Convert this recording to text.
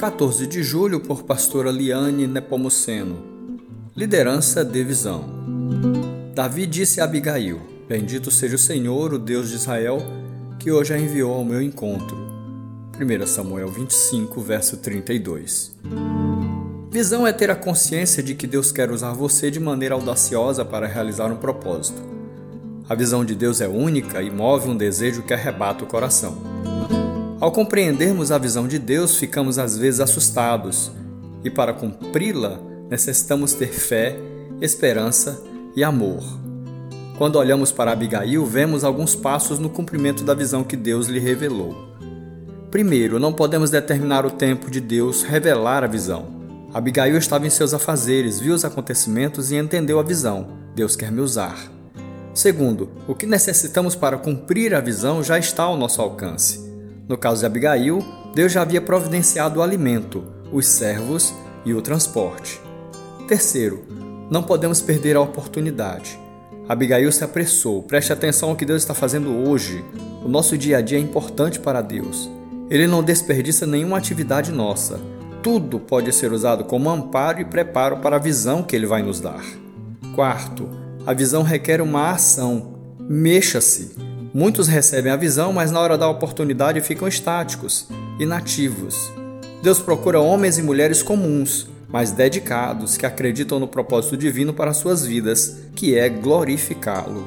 14 de julho por pastora Liane Nepomuceno. Liderança de visão. Davi disse a Abigail: Bendito seja o Senhor, o Deus de Israel, que hoje a enviou ao meu encontro. 1 Samuel 25, verso 32. Visão é ter a consciência de que Deus quer usar você de maneira audaciosa para realizar um propósito. A visão de Deus é única e move um desejo que arrebata o coração. Ao compreendermos a visão de Deus, ficamos às vezes assustados, e para cumpri-la, necessitamos ter fé, esperança e amor. Quando olhamos para Abigail, vemos alguns passos no cumprimento da visão que Deus lhe revelou. Primeiro, não podemos determinar o tempo de Deus revelar a visão. Abigail estava em seus afazeres, viu os acontecimentos e entendeu a visão. Deus quer me usar. Segundo, o que necessitamos para cumprir a visão já está ao nosso alcance. No caso de Abigail, Deus já havia providenciado o alimento, os servos e o transporte. Terceiro, não podemos perder a oportunidade. Abigail se apressou. Preste atenção ao que Deus está fazendo hoje. O nosso dia a dia é importante para Deus. Ele não desperdiça nenhuma atividade nossa. Tudo pode ser usado como amparo e preparo para a visão que Ele vai nos dar. Quarto, a visão requer uma ação. Mexa-se. Muitos recebem a visão, mas na hora da oportunidade ficam estáticos, inativos. Deus procura homens e mulheres comuns, mas dedicados, que acreditam no propósito divino para suas vidas, que é glorificá-lo.